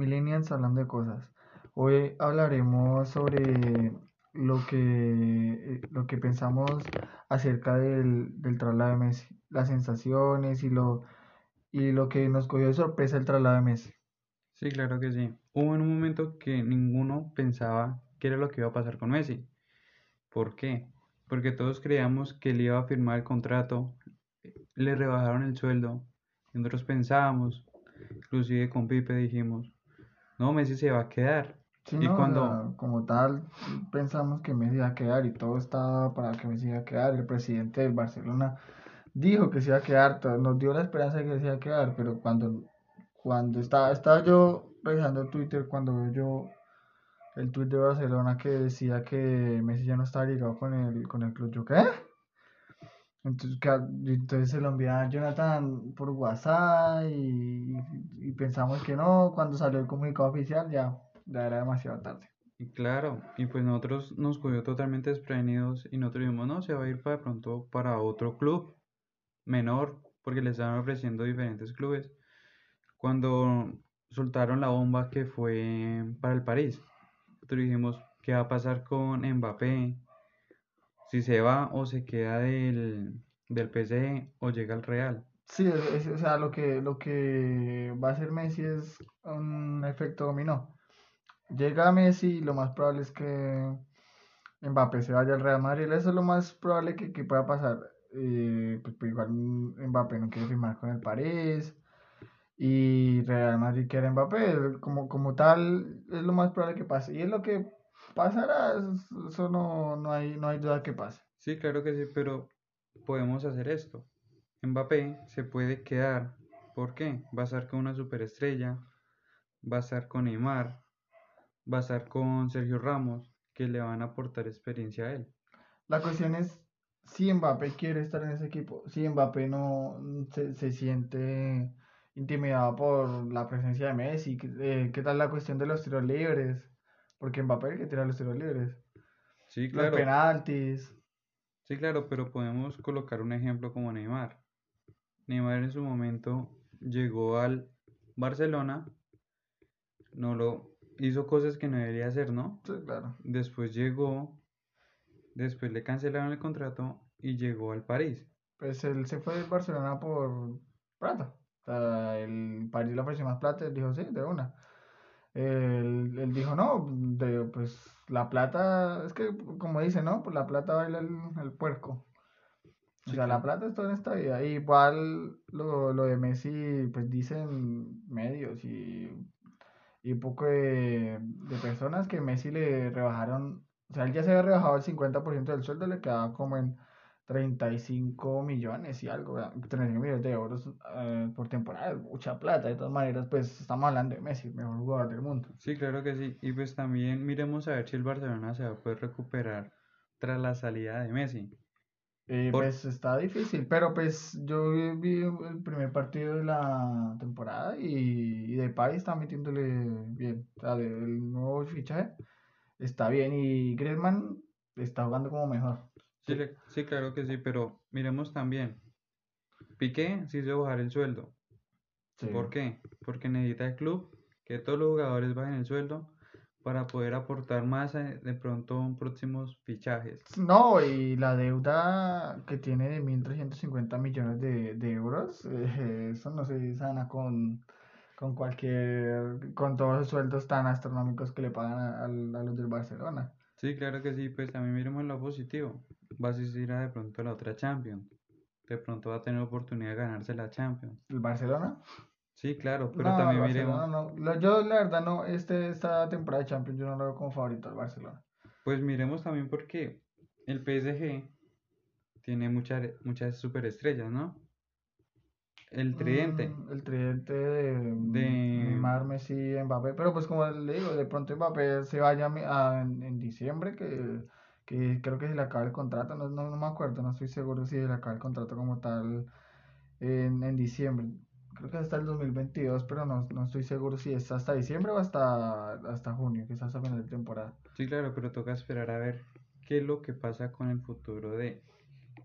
Millennials hablando de cosas. Hoy hablaremos sobre lo que, eh, lo que pensamos acerca del, del traslado de Messi, las sensaciones y lo, y lo que nos cogió de sorpresa el traslado de Messi. Sí, claro que sí. Hubo en un momento que ninguno pensaba qué era lo que iba a pasar con Messi. ¿Por qué? Porque todos creíamos que él iba a firmar el contrato, le rebajaron el sueldo, y nosotros pensábamos, inclusive con Pipe dijimos, no, Messi se va a quedar. Sí, Y no, o cuando, sea, como tal, pensamos que Messi iba a quedar y todo estaba para que Messi iba a quedar. El presidente del Barcelona dijo que se iba a quedar, nos dio la esperanza de que se iba a quedar, pero cuando, cuando estaba, estaba yo revisando Twitter, cuando veo yo el tweet de Barcelona que decía que Messi ya no estaba ligado con el, con el club, yo, ¿qué? Entonces, entonces se lo enviaba Jonathan por WhatsApp y, y pensamos que no, cuando salió el comunicado oficial ya, ya era demasiado tarde. y claro, y pues nosotros nos cogió totalmente desprevenidos y nosotros dijimos, no, se va a ir para pronto para otro club menor, porque le estaban ofreciendo diferentes clubes. Cuando soltaron la bomba que fue para el París, nosotros dijimos, ¿qué va a pasar con Mbappé? Si se va o se queda del, del PSG o llega al Real. Sí, es- es- o sea, lo que, lo que va a hacer Messi es un efecto dominó. Llega Messi y lo más probable es que Mbappé se vaya al Real Madrid. Eso es lo más probable que, que pueda pasar. Eh, pues, pues igual Mbappé no quiere firmar con el París y Real Madrid quiere Mbappé. Como, como tal, es lo más probable que pase. Y es lo que pasará, eso no, no hay, no hay duda que pase. Sí, claro que sí, pero podemos hacer esto. Mbappé se puede quedar. ¿Por qué? Va a estar con una superestrella, va a estar con Neymar, va a estar con Sergio Ramos, que le van a aportar experiencia a él. La cuestión es si Mbappé quiere estar en ese equipo, si Mbappé no se, se siente intimidado por la presencia de Messi, ¿qué, eh, qué tal la cuestión de los tiros libres? Porque Mbappé el que tira los tiros libres, Sí, los claro, penaltis, sí, claro, pero podemos colocar un ejemplo como Neymar. Neymar en su momento llegó al Barcelona, no lo hizo cosas que no debería hacer, ¿no? sí, claro. Después llegó, después le cancelaron el contrato y llegó al París. Pues él se fue del Barcelona por plata. O sea, el París le ofreció más plata, él dijo sí, de una. Él, él dijo no, de, pues la plata, es que como dice, ¿no? Pues la plata baila el, el puerco. O Sí, sea, la plata es todo en esta vida. Igual lo, lo de Messi, pues dicen medios y, y un poco de, de personas que Messi le rebajaron, o sea, él ya se había rebajado el 50% del sueldo, le quedaba como en 35 millones y algo, ¿verdad? 35 millones de euros eh, por temporada, mucha plata. De todas maneras, pues estamos hablando de Messi, el mejor jugador del mundo. Sí, claro que sí. Y pues también miremos a ver si el Barcelona se va a poder recuperar tras la salida de Messi. Eh, Por... pues está difícil, pero pues yo vi, el primer partido de la temporada y, y Depay está metiéndole bien, o sea, de- el nuevo fichaje está bien y Griezmann está jugando como mejor. Sí, Sí, sí, claro que sí, pero miremos también. Piqué se hizo bajar el sueldo. sí. ¿Por qué? Porque necesita el club que todos los jugadores bajen el sueldo para poder aportar más eh, de pronto en próximos fichajes. No, y la deuda que tiene de 1.350 millones de, de euros, eh, eso no se sana con, con cualquier, con todos los sueldos tan astronómicos que le pagan a, a los del Barcelona. Sí, claro que sí, pues también miremos lo positivo. Va a asistir a de pronto a la otra Champions. De pronto va a tener oportunidad de ganarse la Champions. ¿El Barcelona? Sí, claro, pero No, también Barcelona miremos, no. Yo la verdad no, este, esta temporada de Champions yo no lo veo como favorito al Barcelona. pues miremos también porque el PSG tiene muchas muchas superestrellas, ¿no? El tridente Mm, el tridente de Messi, Mbappé, pero pues como le digo, de pronto Mbappé se vaya a a- en, diciembre, que, que creo que se le acaba el contrato, no, no, me acuerdo, no estoy seguro si se le acaba el contrato como tal en, en diciembre. Creo que hasta el 2022, pero no, no estoy seguro si es hasta diciembre o hasta, hasta junio, que es hasta final de temporada. Sí, claro, pero toca esperar a ver qué es lo que pasa con el futuro de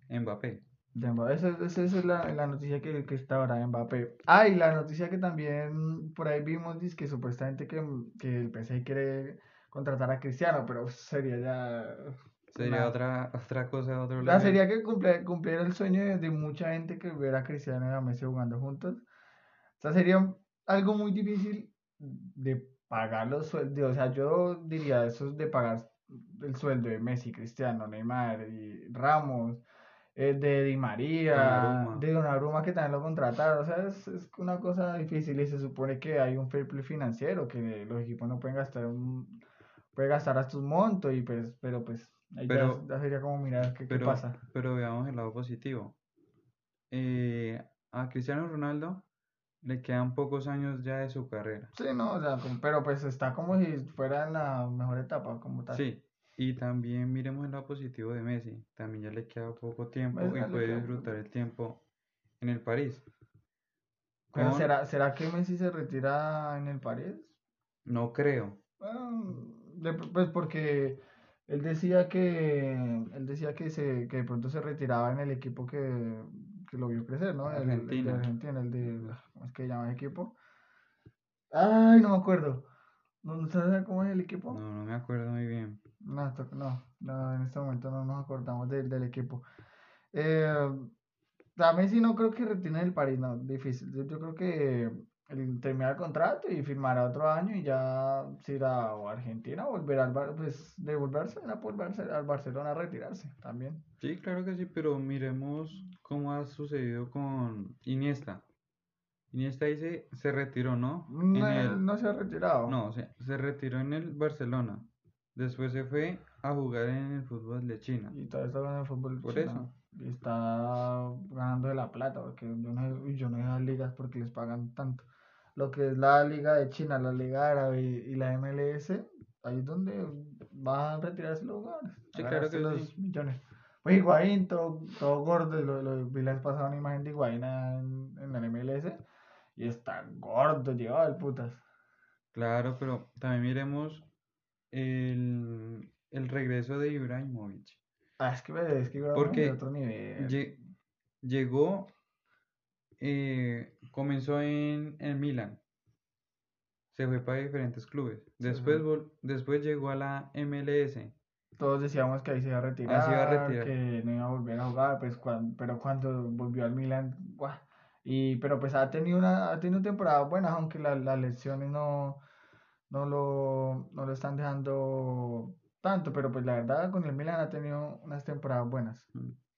Mbappé. De Mbappé. Esa, esa- esa es la, la noticia que, que está ahora de Mbappé. Ah, y la noticia que también por ahí vimos dice que supuestamente que, que el PSG quiere contratar a Cristiano, pero sería ya Sería una- otra, otra cosa, otro level. sería que cumple- cumpliera el sueño de, de mucha gente que ver a Cristiano y a Messi jugando juntos. O sea, sería algo muy difícil de pagar los sueldos. O sea, yo diría eso es de pagar el sueldo de Messi, Cristiano, Neymar y Ramos, eh, de Di María, de Donnarumma que también lo contrataron. O sea, es, es una cosa difícil y se supone que hay un fair play financiero, que los equipos no pueden gastar un, pueden gastar hasta un monto y pues, pero pues ahí ya- Pero- ya, sería como mirar qué, qué pasa. pero veamos el lado positivo. Eh, a Cristiano Ronaldo le quedan pocos años ya de su carrera. Sí, no, o sea, pero pues está como si fuera en la mejor etapa, como tal. Sí, y también miremos el lado positivo de Messi. También ya le queda poco tiempo Messi y puede disfrutar el tiempo en el París. Pero Con- ¿será, ¿será que Messi se retira en el París? No creo. Bueno, de- pues porque él decía que él decía que se que de pronto se retiraba en el equipo que, que lo vio crecer, ¿no? El, el de Argentina. Argentina, el de ¿cómo es que llama el equipo? Ay, no me acuerdo. ¿No no sabes cómo es el equipo? No, no me acuerdo muy bien. No, no, no, en este momento no nos acordamos del, del equipo. Eh, a Messi no creo que retire el París, no, difícil. Yo, yo creo que él termina el contrato y firmará otro año y ya se irá a Argentina volverá al Bar- pues devolverse a volverse al Barcelona a retirarse también. Sí, claro que sí, pero miremos cómo ha sucedido con Iniesta. Iniesta dice, se retiró, ¿no? No, el- no se ha retirado. No, se, se retiró en el Barcelona. Después se fue a jugar en el fútbol de China. Y todavía está jugando en el fútbol Por chino. eso. Y está ganando de la plata, porque yo no, yo no las ligas porque les pagan tanto. Lo que es la liga de China, la liga árabe y, y la MLS, ahí es donde van a retirarse los jugadores. Sí, claro que los sí. millones. Pues Higuaín, todo, todo gordo, lo, lo, vi la vez pasada una imagen de Higuaín en, en la MLS, y está gordo, llevado el putas. Claro, pero también miremos el, el regreso de Ibrahimovic. Ah, es que, es que Ibrahimovic Porque otro nivel. Lle- llegó, eh, comenzó en el Milan, se fue para diferentes clubes. Después, sí. después llegó a la MLS. Todos decíamos que ahí se iba a retirar, se iba a retirar. que no iba a volver a jugar, pues cuan- pero cuando volvió al Milan, ¡guau! Y, pero pues ha tenido una, ha tenido temporadas buenas, aunque la- las lesiones no, no lo, no lo están dejando tanto, pero pues la verdad con el Milan ha tenido unas temporadas buenas.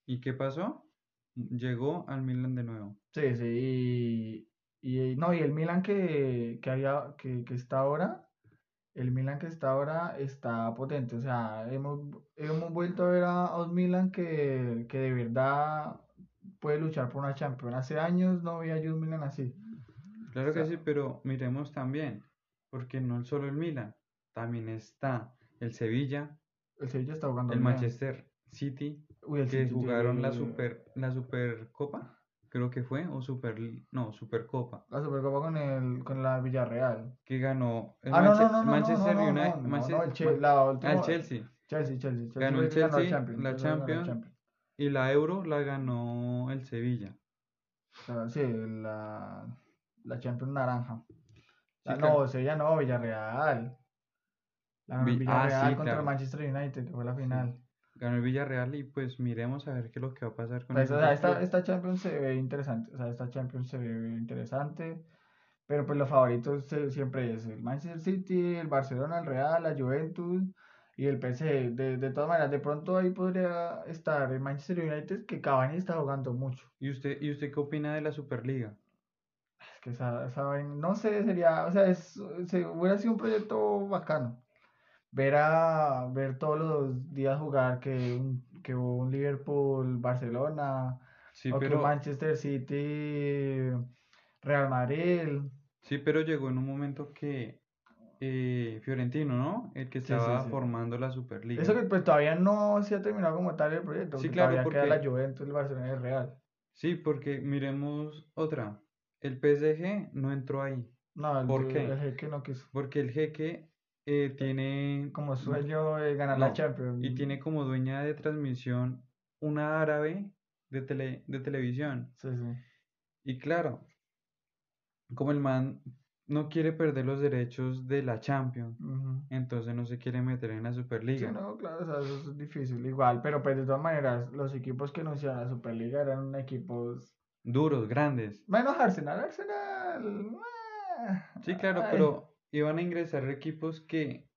¿Y qué pasó? Llegó al Milan de nuevo. Sí, sí, y, y no, y el Milan que, que había, que, que está ahora, el Milan que está ahora está potente, o sea, hemos, hemos vuelto a ver a, a un Milan que, que de verdad puede luchar por una Champions. Hace años no veía yo un Milan así. Claro que sea- sí, pero miremos también, porque no solo el Milan, también está el Sevilla, El Sevilla está jugando el bien. Manchester City, Uy, el que City jugaron la super la Supercopa, creo que fue, o Super, no, Supercopa, La Supercopa con el con la Villarreal. que ganó el Manchester United, el la Chelsea, Chelsea, Chelsea, Ganó el Chelsea, Champions, la Chelsea ganó Champions. y la Euro la ganó el Sevilla. O sea, sí, la, la Champions naranja. Sí, no, claro. Sevilla no, Villarreal. La ah, Villarreal sí, contra claro. el Manchester United, que fue la final. Ganó el Villarreal y pues miremos a ver qué es lo que va a pasar con Pues, o sea, esta, esta Champions se ve interesante. O sea, esta Champions se ve interesante. Pero pues los favoritos siempre es el Manchester City, el Barcelona, el Real, la Juventus y el PSG. De, de todas maneras, de pronto ahí podría estar el Manchester United, que Cavani está jugando mucho. ¿Y usted, y usted qué opina de la Superliga? Es que esa, esa vaina, no sé, sería, o sea, es, se, hubiera sido un proyecto bacano. Ver a, ver todos los días jugar que un, que un Liverpool, Barcelona, Sí, o pero, Manchester City, Real Madrid. sí, pero llegó en un momento que eh, Fiorentino, ¿no? El que sí, estaba sí. formando la Superliga. Eso que pues todavía no se ha terminado como tal el proyecto, Sí, porque claro, todavía queda porque- la Juventus, el Barcelona y el Real. Sí, porque miremos otra. El PSG no entró ahí, No, el, ¿Por qué? el Jeque no quiso. porque el jeque eh, tiene Como sueño ganar la Champions. y tiene como dueña de transmisión una árabe de, tele, de televisión. Sí, sí. Y claro, como el man no quiere perder los derechos de la Champions, entonces no se quiere meter en la Sí, Superliga. no, claro, o sea, eso es difícil. Igual, pero pues de todas maneras, los equipos que anunciaron la Superliga eran equipos. Duros, grandes. Menos Arsenal, Arsenal. eh, Sí, claro, ay, pero iban a ingresar equipos que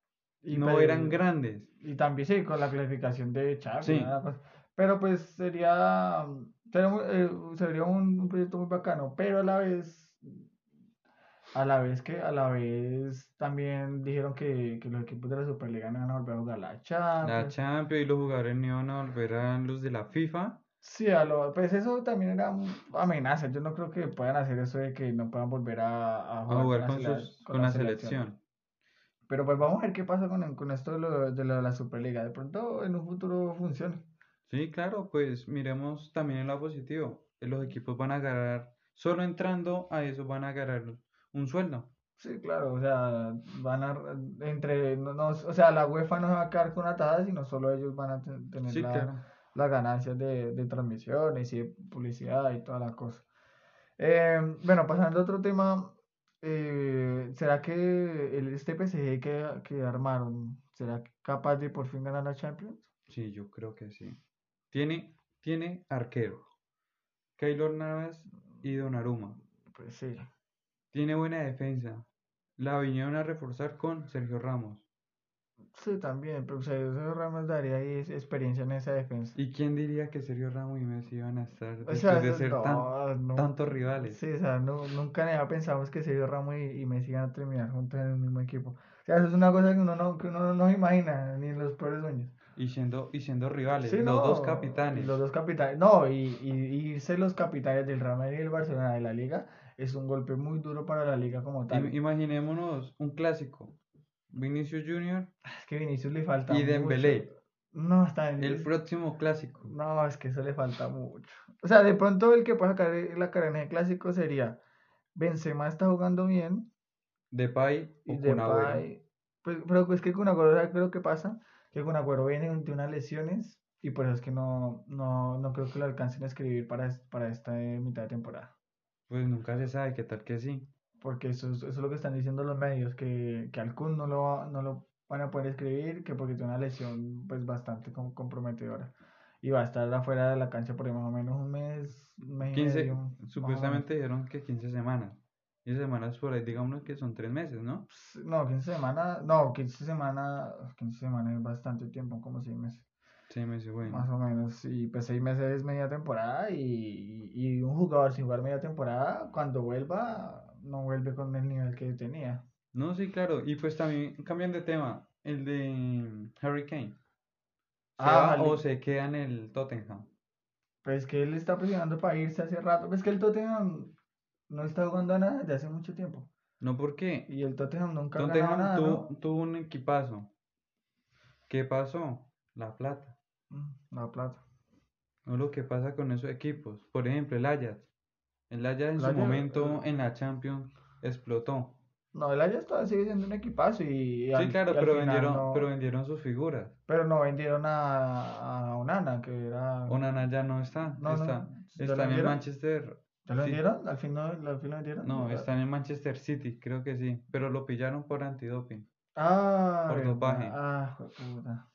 y no eran grandes. Y también sí, con la clasificación de Champions. Sí. Pero pues sería, sería, eh, sería un, un proyecto muy bacano, pero a la vez, a la vez que, a la vez también dijeron que, que los equipos de la Superliga no iban a volver a jugar la La Champions. Champions y los jugadores no iban a volver a los de la FIFA. Sí, a lo, pues eso también era amenaza. Yo no creo que puedan hacer eso de que no puedan volver a, a a jugar con, sele- sus, con la selección. Pero pues vamos a ver qué pasa con, con esto de, lo, de lo de la Superliga. De pronto en un futuro funcione. Sí, claro, pues miremos también el lado positivo. Los equipos van a ganar, solo entrando a eso van a ganar un sueldo. Sí, claro, o sea, van a, entre, no, no- o sea, la UEFA no se va a quedar con atadas, sino solo ellos van a te- tener Sí, la- claro. Las ganancias de, de transmisiones y de publicidad y toda la cosa. Eh, bueno, pasando a otro tema, eh, ¿será que el, este PSG que, que armaron, será capaz de por fin ganar la Champions? Sí, yo creo que sí. Tiene, tiene arquero. Keylor Navas y Donnarumma. Pues sí. Tiene buena defensa. La vinieron a reforzar con Sergio Ramos. Sí, también, pero Sergio Ramos daría ahí experiencia en esa defensa. ¿Y quién diría que Sergio Ramos y Messi iban a estar O después sea, de ser tan, no, no. tantos rivales? Sí, o sea, no- nunca pensamos que Sergio Ramos y, y Messi iban a terminar juntos en el mismo equipo. O sea, eso es una cosa que uno no, que uno no imagina, ni en los peores sueños. Y siendo, y siendo rivales, Sí, los no, dos capitanes. Los dos capitanes. No, y, y, y irse los capitanes del Real Madrid y el Barcelona de la liga es un golpe muy duro para la liga como tal. Im- imaginémonos un clásico. Vinicius Junior Es que Vinicius le falta y mucho. Dembélé. No, está bien. El próximo clásico. No, es que eso le falta mucho. O sea, de pronto el que puede sacar la carrera en el clásico sería Benzema está jugando bien Depay y. Depay. Pues, pero pues que con Agüero, ¿sabes qué es lo que pasa? Que con Agüero viene de unas lesiones y por eso es que no, no, no creo que lo alcancen a escribir para, es- para esta eh, mitad de temporada. Pues nunca se sabe, qué tal que sí. Porque eso es, eso es lo que están diciendo los medios, que, que al Kun no lo, no lo van a poder escribir, que porque tiene una lesión pues bastante com- comprometedora. Y va a estar afuera de la cancha por ahí más o menos un mes, un mes y 15, medio, más o menos. supuestamente dijeron que 15 semanas. 15 semanas por ahí, digamos que son 3 meses, ¿no? No, 15 semanas, no, 15 semanas, 15 semanas es bastante tiempo, como 6 meses, 6 meses, bueno. más o menos. Y pues 6 meses es media temporada y, y un jugador sin jugar media temporada, cuando vuelva, no vuelve con el nivel que tenía. No, sí, claro. Y pues también cambian de tema. El de Harry Kane. ¿Se Ah, va vale. o se queda en el Tottenham? Pues que él está presionando para irse hace rato. Pues que el Tottenham no está jugando a nada desde hace mucho tiempo. No, ¿por qué? Y el Tottenham nunca Tottenham nada, tuvo, ¿no? tuvo un equipazo. ¿Qué pasó? La plata. Mm, La plata. No lo que pasa con esos equipos. Por ejemplo, el Ajax. El Ajax en El su Ajax, momento eh, en la Champions explotó. No, el Ajax todavía sigue siendo un equipazo y, y Sí, al- claro, y al pero vendieron, no- pero vendieron sus figuras. pero no vendieron a, a Onana, que era... Onana ya no está. No, no, está ¿ya lo está en el? Manchester. ¿Ya lo sí. vendieron? ¿Al fin no, al fin lo vendieron? No, está en el Manchester City, creo que sí. Pero lo pillaron por antidoping. Ah, por dopaje. Ah, jueputa.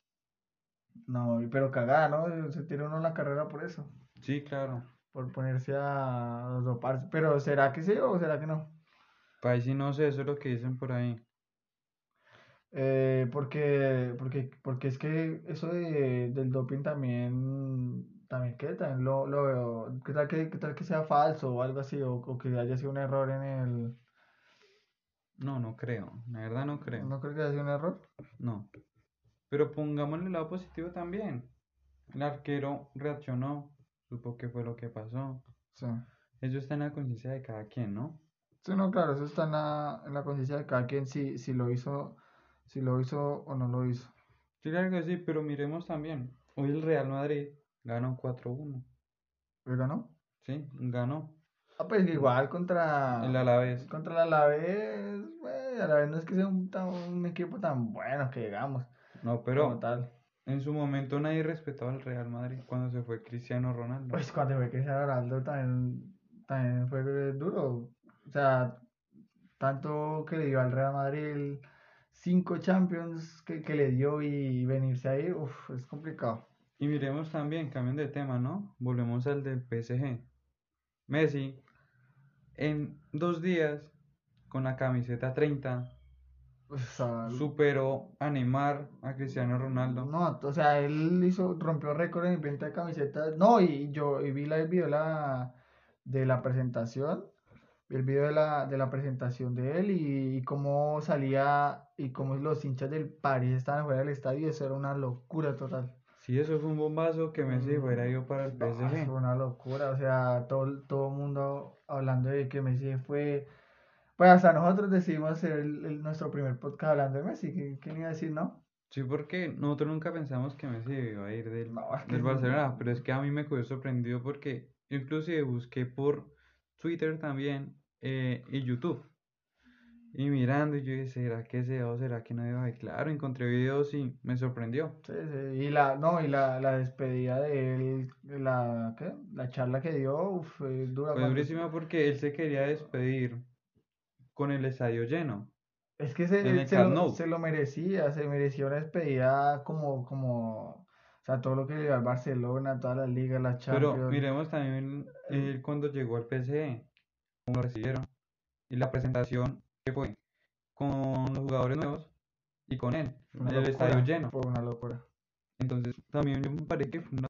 No, pero cagada, ¿no? Se tiró uno la carrera por eso. Sí, claro. Por ponerse a doparse. Pero ¿será que sí o será que no? Pues sí, no sé, eso es lo que dicen por ahí. Eh, porque, porque, porque es que eso de, del doping también, también ¿qué? También lo, lo veo. ¿Qué tal que, qué tal que sea falso o algo así? O, o que haya sido un error en el. No, no creo. La verdad no creo. ¿No creo que haya sido un error? No. Pero pongámosle el lado positivo también. El arquero reaccionó, supo qué fue lo que pasó. Sí. Eso está en la conciencia de cada quien, ¿no? Sí, no, claro, eso está en la, en la conciencia de cada quien si, si lo hizo, si lo hizo o no lo hizo. Sí, claro que sí, pero miremos también. Hoy el Real Madrid ganó 4-1. ¿Pero ganó? Sí, ganó. Ah, pues igual contra. El Alavés. Contra el Alavés, güey, Alavés no es que sea un, tan- un equipo tan bueno que digamos, No, como pero tal. En su momento nadie respetaba al Real Madrid cuando se fue Cristiano Ronaldo. Pues cuando fue Cristiano Ronaldo también, también fue duro. O sea, tanto que le dio al Real Madrid cinco Champions que, que le dio y venirse ahí, uff, es complicado. Y miremos también, cambian de tema, ¿no? Volvemos al del PSG. Messi, en dos días, con la camiseta 30, O sea, superó a Neymar, a Cristiano Ronaldo. no, o sea, él hizo, rompió récord en venta de camisetas. No, y yo y vi la, el video de la, de la presentación, vi el video de la, de la presentación de él y, y cómo salía y cómo los hinchas del París estaban fuera del estadio, eso era una locura total. Sí, eso fue un bombazo que Messi Mm, fuera ido para el No, PSG. fue una locura, o sea, todo, todo el mundo hablando de que Messi fue, pues hasta nosotros decidimos hacer el- el- nuestro primer podcast hablando de Messi, ¿qué- ¿quién iba a decir no? Sí, porque nosotros nunca pensamos que Messi iba a ir del, No, del. Barcelona, pero es que a mí me quedó sorprendido porque yo inclusive busqué por Twitter también eh, y YouTube. Y mirando, y yo dije, ¿será que se o será que no iba? Y claro, encontré videos y me sorprendió. Sí, sí, y la, no, y la, la despedida de él, la, ¿qué? La charla que dio, uf, fue dura. Fue cuando- durísima porque él se quería despedir con el estadio lleno. Es que se, el se lo, se lo merecía, se merecía una despedida como, como, o sea, todo lo que le al Barcelona, todas las ligas, las Pero Champions. miremos también él cuando llegó al PSG, cómo lo recibieron. Y la presentación que fue con los jugadores nuevos y con él, Una el estadio lleno. Fue una locura. Entonces, también yo me parece que fue una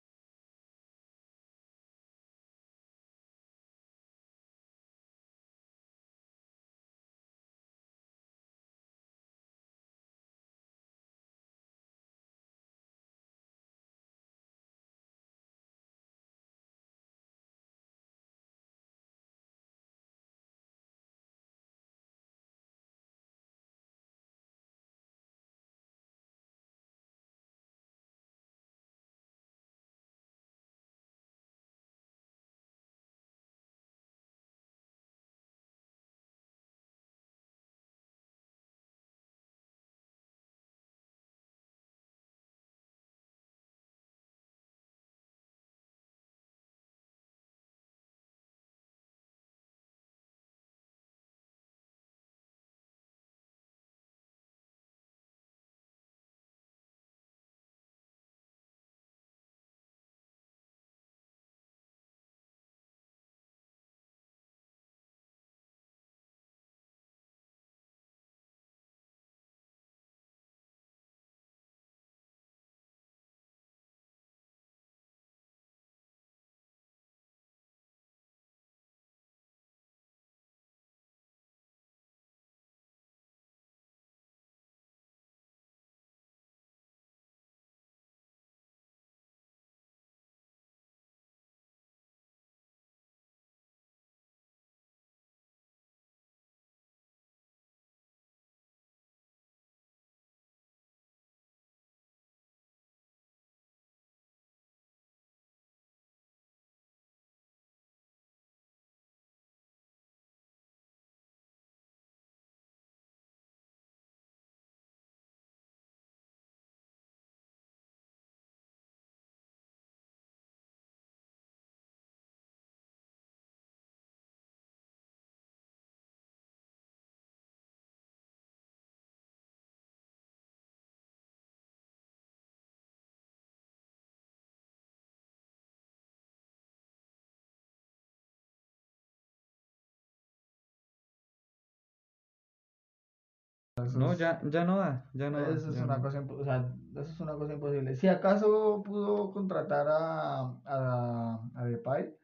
No, ya, ya no da, ya no da, Eso es ya una no. cosa, impo- o sea, eso es una cosa imposible. Si acaso pudo contratar a, a, a Depay,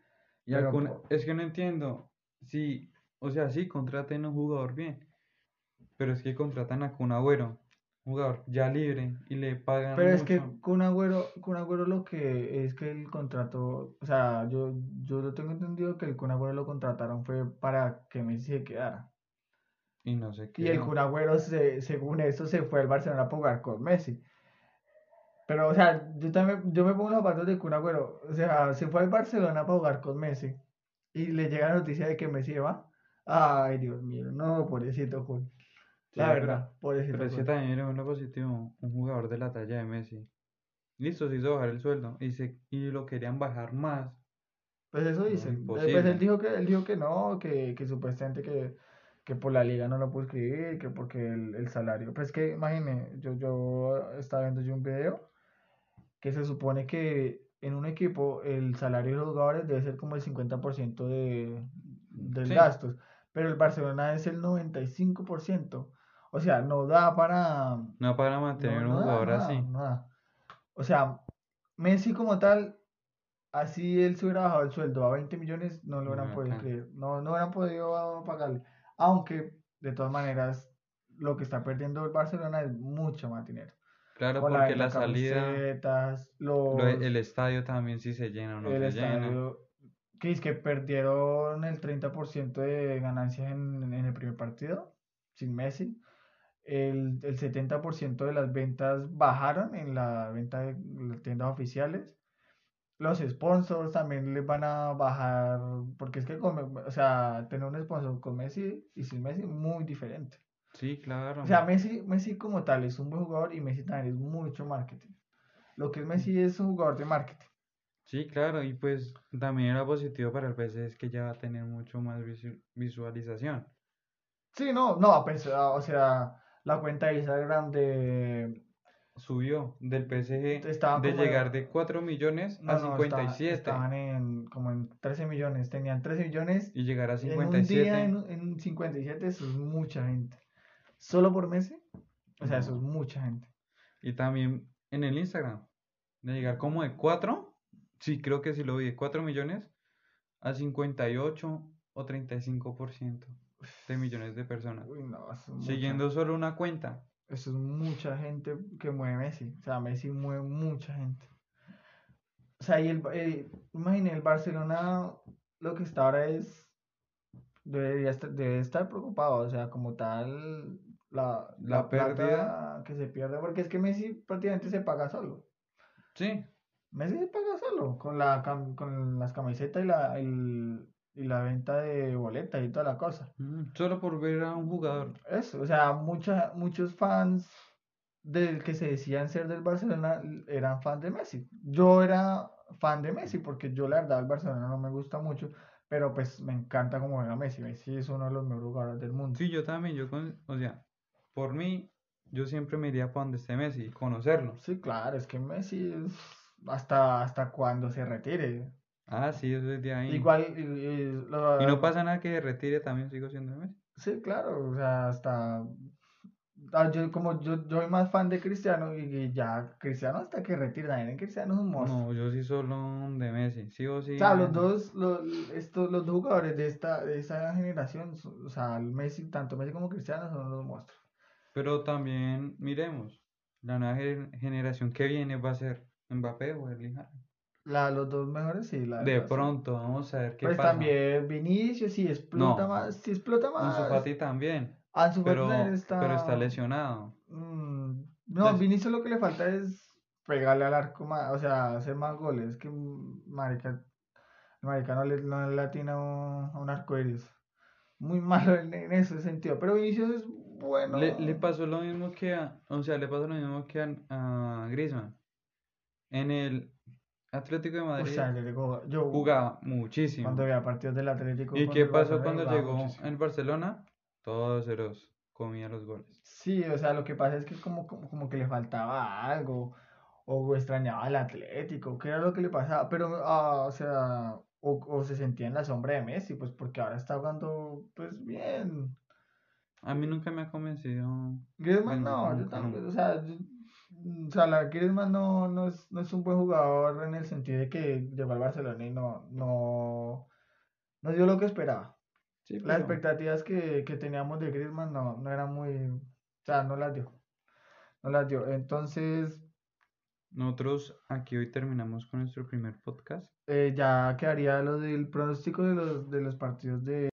Y pero es que no entiendo, si, o sea, sí, contraten a un jugador bien, pero es que contratan a Kun Agüero, jugador ya libre, y le pagan pero es que con Agüero, Kun Agüero lo que es que el contrato, o sea, yo, yo lo tengo entendido que el Kun Agüero lo contrataron fue para que Messi se quedara. Y no sé Y qué. el Kun Agüero, se, según eso, se fue al Barcelona a jugar con Messi. Pero, o sea, yo también, yo me pongo los zapatos de Kun Agüero. O sea, se fue al Barcelona para jugar con Messi. Y le llega la noticia de que Messi va. Ay, Dios mío, no, pobrecito Kun. La Sí, verdad, pobrecito Pero es que también es lo positivo, un jugador de la talla de Messi. listo, se hizo bajar el sueldo y, se, y lo querían bajar más. Pues eso No, dicen. Eh, Pues él dijo que, él dijo que no, que, que supuestamente que, que por la liga no lo pudo escribir, que porque el, el salario. Pues que imagine, yo, yo estaba viendo yo un video que se supone que en un equipo el salario de los jugadores debe ser como el 50% de, del Sí, gastos, pero el Barcelona es el 95%. O sea, no da para, no para mantener un no jugador así. O sea, Messi como tal, así él se hubiera bajado el sueldo a 20 millones, no lo hubieran era podido creer, no, no hubieran podido pagarle. Aunque, de todas maneras, lo que está perdiendo el Barcelona es mucho más dinero. Claro, Con la porque la de salida, camisetas, lo- los, el estadio también si se llena o no el se llena. estadio, que es que perdieron el 30% de ganancias en, en el primer partido, sin Messi. El, el 70% de las ventas bajaron en la venta de las tiendas oficiales. Los sponsors también les van a bajar, porque es que, con- o sea, tener un sponsor con Messi y sin Messi, muy diferente. Sí, O claro. sea, Messi, Messi como tal es un buen jugador y Messi también es mucho marketing. Lo que es Messi es un jugador de marketing. Sí, claro, y pues también era positivo para el PC es que ya va a tener mucho más visu- visualización. Sí, no, no, a pesar- o sea, la cuenta de Instagram de... Subió del PSG Estaban de llegar de 4 millones a No, no, estaban, 57 estaban en como en 13 millones, tenían 13 millones y llegar a en un día 57. en, en 57, eso es mucha gente. ¿Solo por Messi? O sea, eso es No. mucha gente. Y también en el Instagram, de llegar como de 4, sí, creo que sí lo vi, de 4 millones a 58 o 35% de millones de personas. Uy, no, mucha, Siguiendo solo una cuenta. Eso es mucha gente que mueve Messi. O sea, Messi mueve mucha gente. O sea, y el, eh, imagine, el Barcelona lo que está ahora es, debería estar, debe estar preocupado, o sea, como tal, la, La pérdida. que se pierde, porque es que Messi prácticamente se paga solo. Sí, Messi se paga solo, con la, con las camisetas y la, el- y la venta de boletas y toda la cosa. mm, solo por ver a un jugador. Eso, o sea, mucha, muchos fans del que se decían ser del Barcelona eran fans de Messi. Yo era fan de Messi porque yo la verdad el Barcelona no me gusta mucho, pero pues me encanta cómo juega Messi. Messi es uno de los mejores jugadores del mundo. Sí, yo también, yo con, o sea, por mí, yo siempre me iría para donde esté Messi, conocerlo. Sí, claro, es que Messi es hasta, hasta cuando se retire. Ah, sí, eso es de ahí. Igual, y, y lo- Y no pasa nada que retire, también sigo siendo Messi. Sí, claro, o sea, hasta... ah, Yo, como yo, yo soy más fan de Cristiano y, y ya Cristiano hasta que retire, también Cristiano es un monstruo. No, yo sí solo de Messi, sí o sí. O sea, los dos, los, estos, los dos jugadores de esta, de esa generación, o sea, el Messi, tanto Messi como Cristiano son los monstruos. Pero también, miremos, la nueva gen- generación que viene va a ser Mbappé o Erling Haaland. La, los dos mejores, sí, la De pronto, vamos a ver qué Pues pasa. también Vinicius, si explota No. más, si explota más. Ansu Fati también, Ansu pero, también está... pero está lesionado. Mm, no, Les- Vinicius lo que le falta es pegarle al arco más, o sea, hacer más goles. Es que mm, marica, marica no le, no le atina a un, a un arco iris. Muy malo en, en ese sentido. Pero Vinicius es bueno. Le, le pasó lo mismo que a, o sea, le pasó lo mismo que a, a Griezmann. En el Atlético de O Madrid sea, le digo, yo jugaba muchísimo. cuando veía partidos del Atlético. ¿Y qué pasó Barcelona, cuando llegó muchísimo. en Barcelona? Todos se los comía los goles. Sí, o sea, lo que pasa es que como, como, como que le faltaba algo, o extrañaba al Atlético, ¿qué era lo que le pasaba? Pero, ah, o sea, o, o se sentía en la sombra de Messi, pues porque ahora está jugando, pues bien. A mí nunca me ha convencido. Griezmann Bueno, no, yo nunca. o sea, yo- o sea, la Griezmann no, no es, no es un buen jugador en el sentido de que llegó al Barcelona y no, no, no dio lo que esperaba. Sí, Las expectativas que, que teníamos de Griezmann no, no eran muy, o sea, no las dio, no las dio. Entonces, nosotros aquí hoy terminamos con nuestro primer podcast. eh, ya quedaría lo del pronóstico de los, de los partidos de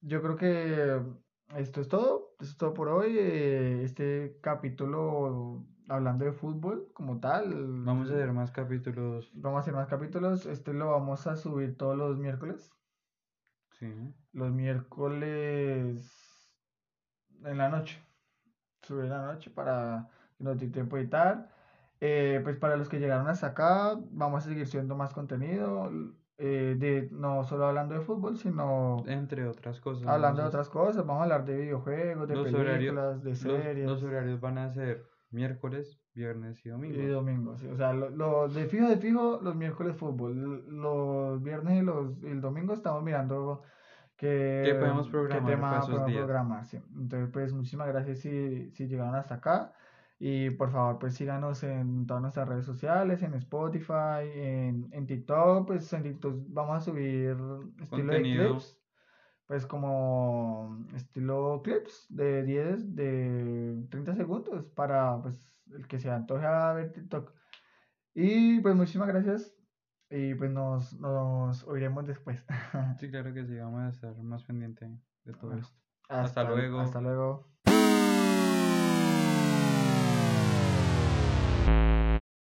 yo creo que esto es todo. Esto es todo por hoy. Eh, este capítulo hablando de fútbol como tal. Vamos a hacer más capítulos. Vamos a hacer más capítulos. Este lo vamos a subir todos los miércoles. Sí. Los miércoles en la noche. Subir en la noche para que nos dé tiempo de editar. Eh, pues para los que llegaron hasta acá, vamos a seguir subiendo más contenido. Eh, de, no solo hablando de fútbol, sino Entre otras cosas. hablando de otras cosas. Vamos a hablar de videojuegos, de los horarios, películas, de series. los horarios van a ser miércoles, viernes y domingo. Y domingos, sí. O sea, lo, lo- de fijo, de fijo, los miércoles fútbol. Los viernes y los, y el domingo estamos mirando qué, ¿Qué podemos qué programar tema para esos podemos días? programar. sí. Entonces, pues muchísimas gracias si, si llegaron hasta acá. Y por favor, pues síganos en todas nuestras redes sociales, en Spotify, en, en TikTok. Pues en TikTok vamos a subir estilo de clips. Pues como estilo clips de 10, de 30 segundos para pues el que se antoje a ver TikTok. Y pues muchísimas gracias y pues nos, nos oiremos después. Sí, claro que sí, vamos a estar más pendiente de todo Bueno, esto. Hasta luego. Hasta luego.